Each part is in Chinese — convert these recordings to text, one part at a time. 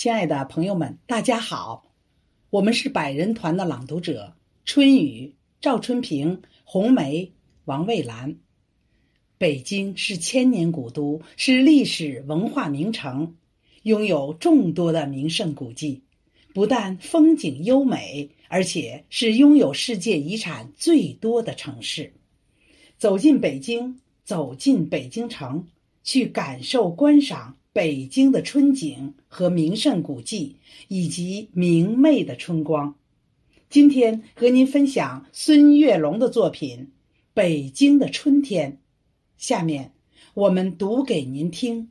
亲爱的朋友们，大家好，我们是百人团的朗读者春雨、赵春平、红梅、王蔚兰。北京是千年古都，是历史文化名城，拥有众多的名胜古迹，不但风景优美，而且是拥有世界遗产最多的城市。走进北京，走进北京城，去感受、观赏。北京的春景和名胜古迹，以及明媚的春光。今天和您分享孙月龙的作品《北京的春天》。下面我们读给您听。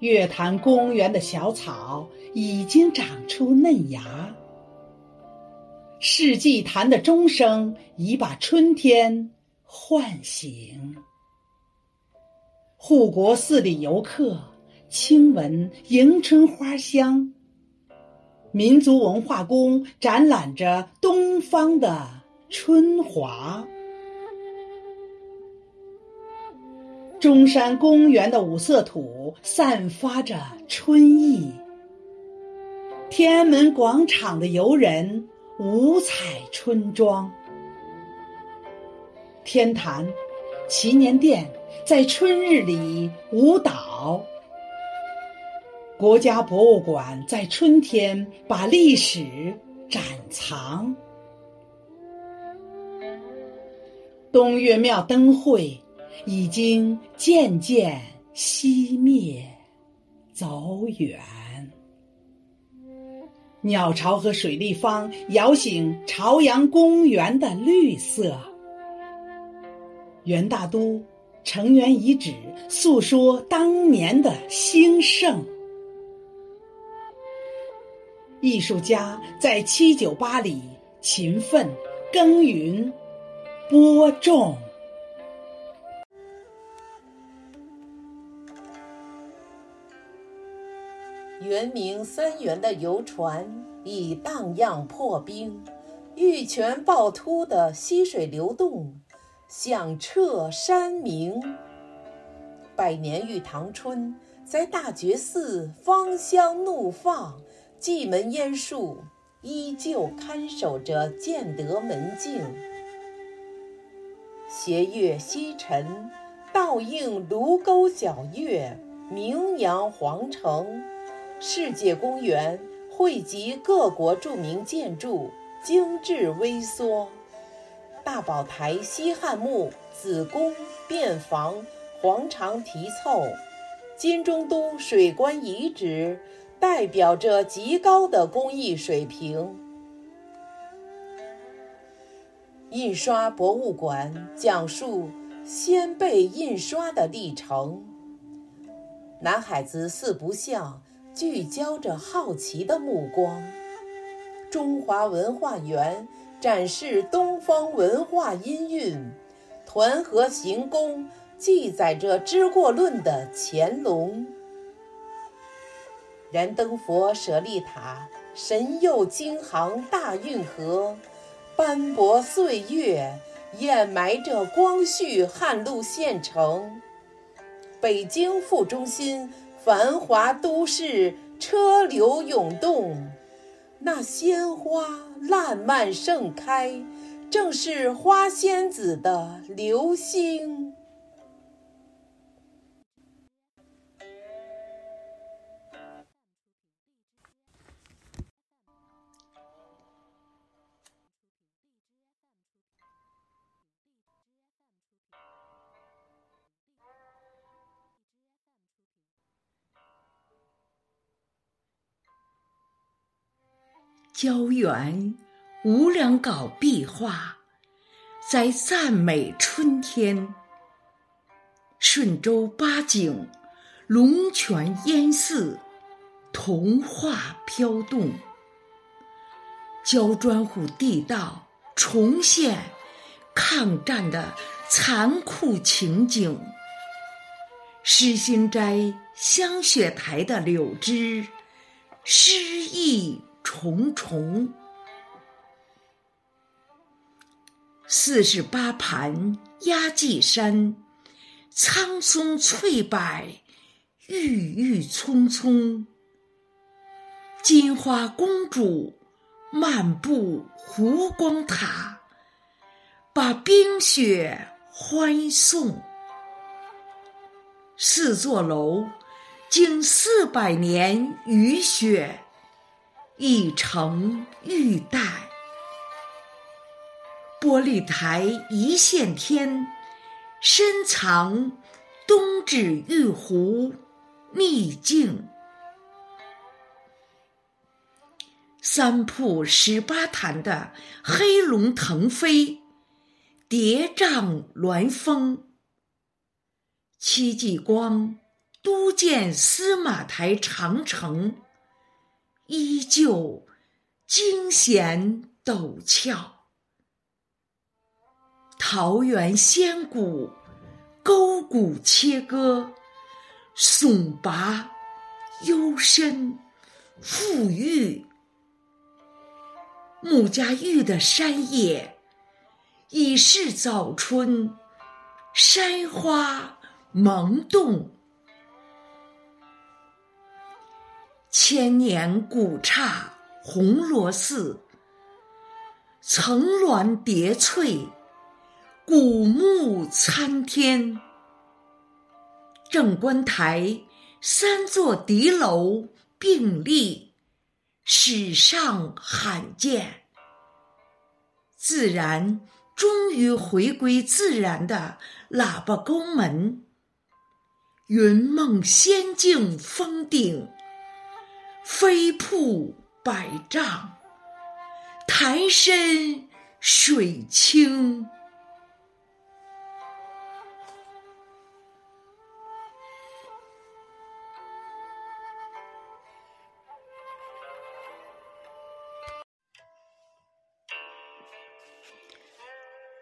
月坛公园的小草已经长出嫩芽，世纪坛的钟声已把春天唤醒。护国寺里游客轻闻迎春花香，民族文化宫展览着东方的春华。中山公园的五色土散发着春意，天安门广场的游人五彩春装，天坛、祈年殿在春日里舞蹈，国家博物馆在春天把历史展藏，东岳庙灯会。已经渐渐熄灭，走远。鸟巢和水立方摇醒朝阳公园的绿色。元大都城垣遗址诉说当年的兴盛。艺术家在七九八里勤奋耕耘，播种。原名三元的游船已荡漾破冰，玉泉趵突的溪水流动，响彻山明。百年玉堂春在大觉寺芳香怒放，蓟门烟树依旧看守着建德门径。斜月西沉，倒映卢沟晓月，名扬皇城。世界公园汇集各国著名建筑，精致微缩。大宝台西汉墓、子宫、便房、黄肠题凑，金中都水关遗址，代表着极高的工艺水平。印刷博物馆讲述先辈印刷的历程。南海子四不像。聚焦着好奇的目光，中华文化园展示东方文化音韵，团河行宫记载着知过论的乾隆，燃灯佛舍利塔神佑京杭大运河，斑驳岁月掩埋着光绪汉路县城，北京副中心。繁华都市，车流涌动，那鲜花烂漫盛开，正是花仙子的流星。胶原无量稿壁画，在赞美春天。顺州八景，龙泉烟寺，童话飘动。焦砖户地道重现抗战的残酷情景。诗心斋香雪台的柳枝，诗意重重。四十八盘压髻山，苍松翠柏郁郁葱葱。金花公主漫步湖光塔，把冰雪欢送。四座楼，经四百年雨雪，一城玉带。玻璃台一线天，深藏东指玉壶秘境。三瀑十八潭的黑龙腾飞，叠嶂峦峰。戚继光督建司马台长城，依旧惊险陡峭。桃源仙谷沟谷切割，耸拔幽深富郁。穆家峪的山野已是早春，山花。萌动，千年古刹红螺寺，层峦叠翠，古木参天。正观台三座敌楼并立，史上罕见。自然终于回归自然的喇叭宫门。云梦仙境峰顶，飞瀑百丈，潭深水清。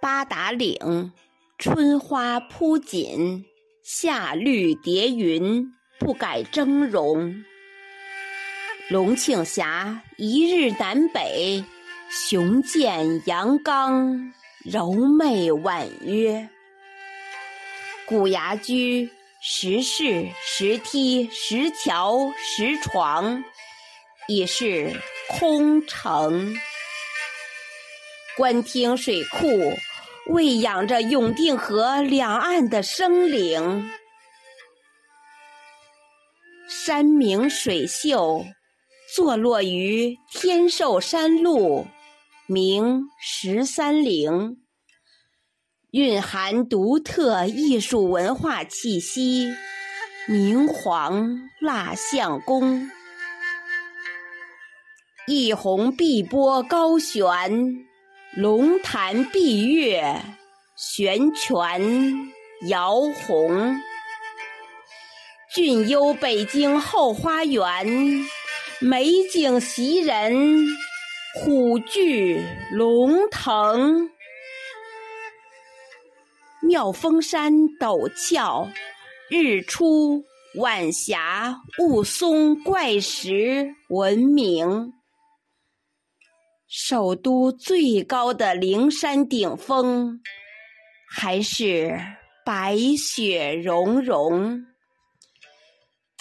八达岭，春花铺锦。夏绿叠云，不改峥嵘。龙庆峡一日南北，雄健阳刚，柔媚婉约。古崖居，石室、石梯、石桥、石床，已是空城。官厅水库。喂养着永定河两岸的生灵，山明水秀，坐落于天寿山路，名十三陵，蕴含独特艺术文化气息，明皇蜡像宫，一泓碧波高悬。龙潭碧月，悬泉摇红。俊幽北京后花园，美景袭人，虎踞龙腾。妙峰山陡峭，日出晚霞雾凇怪石闻名。首都最高的灵山顶峰，还是白雪融融。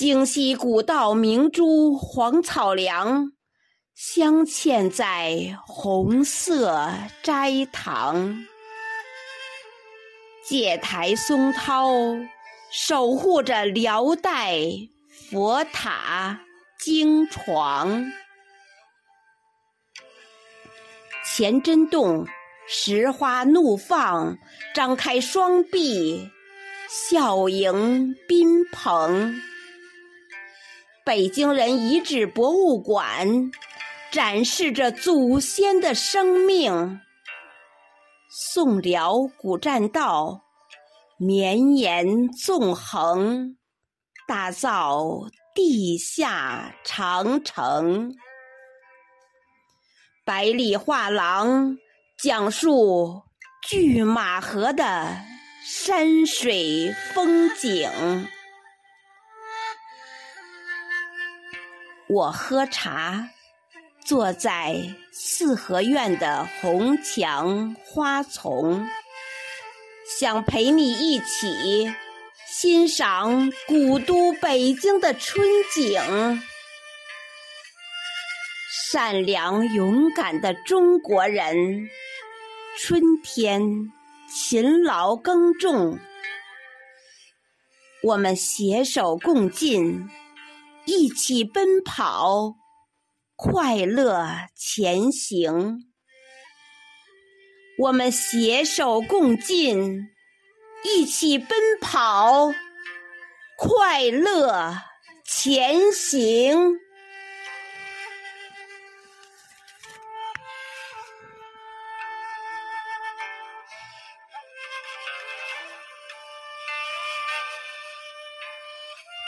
京西古道明珠黄草梁，镶嵌在红色斋堂。戒台松涛，守护着辽代佛塔经床。乾真洞，石花怒放，张开双臂，笑迎宾朋。北京人遗址博物馆，展示着祖先的生命。宋辽古栈道绵延纵横，打造地下长城。百里画廊讲述拒马河的山水风景。我喝茶。坐在四合院的红墙花丛，想陪你一起欣赏古都北京的春景。善良勇敢的中国人，春天勤劳耕种，我们携手共进，一起奔跑。快乐前行，我们携手共进，一起奔跑。快乐前行。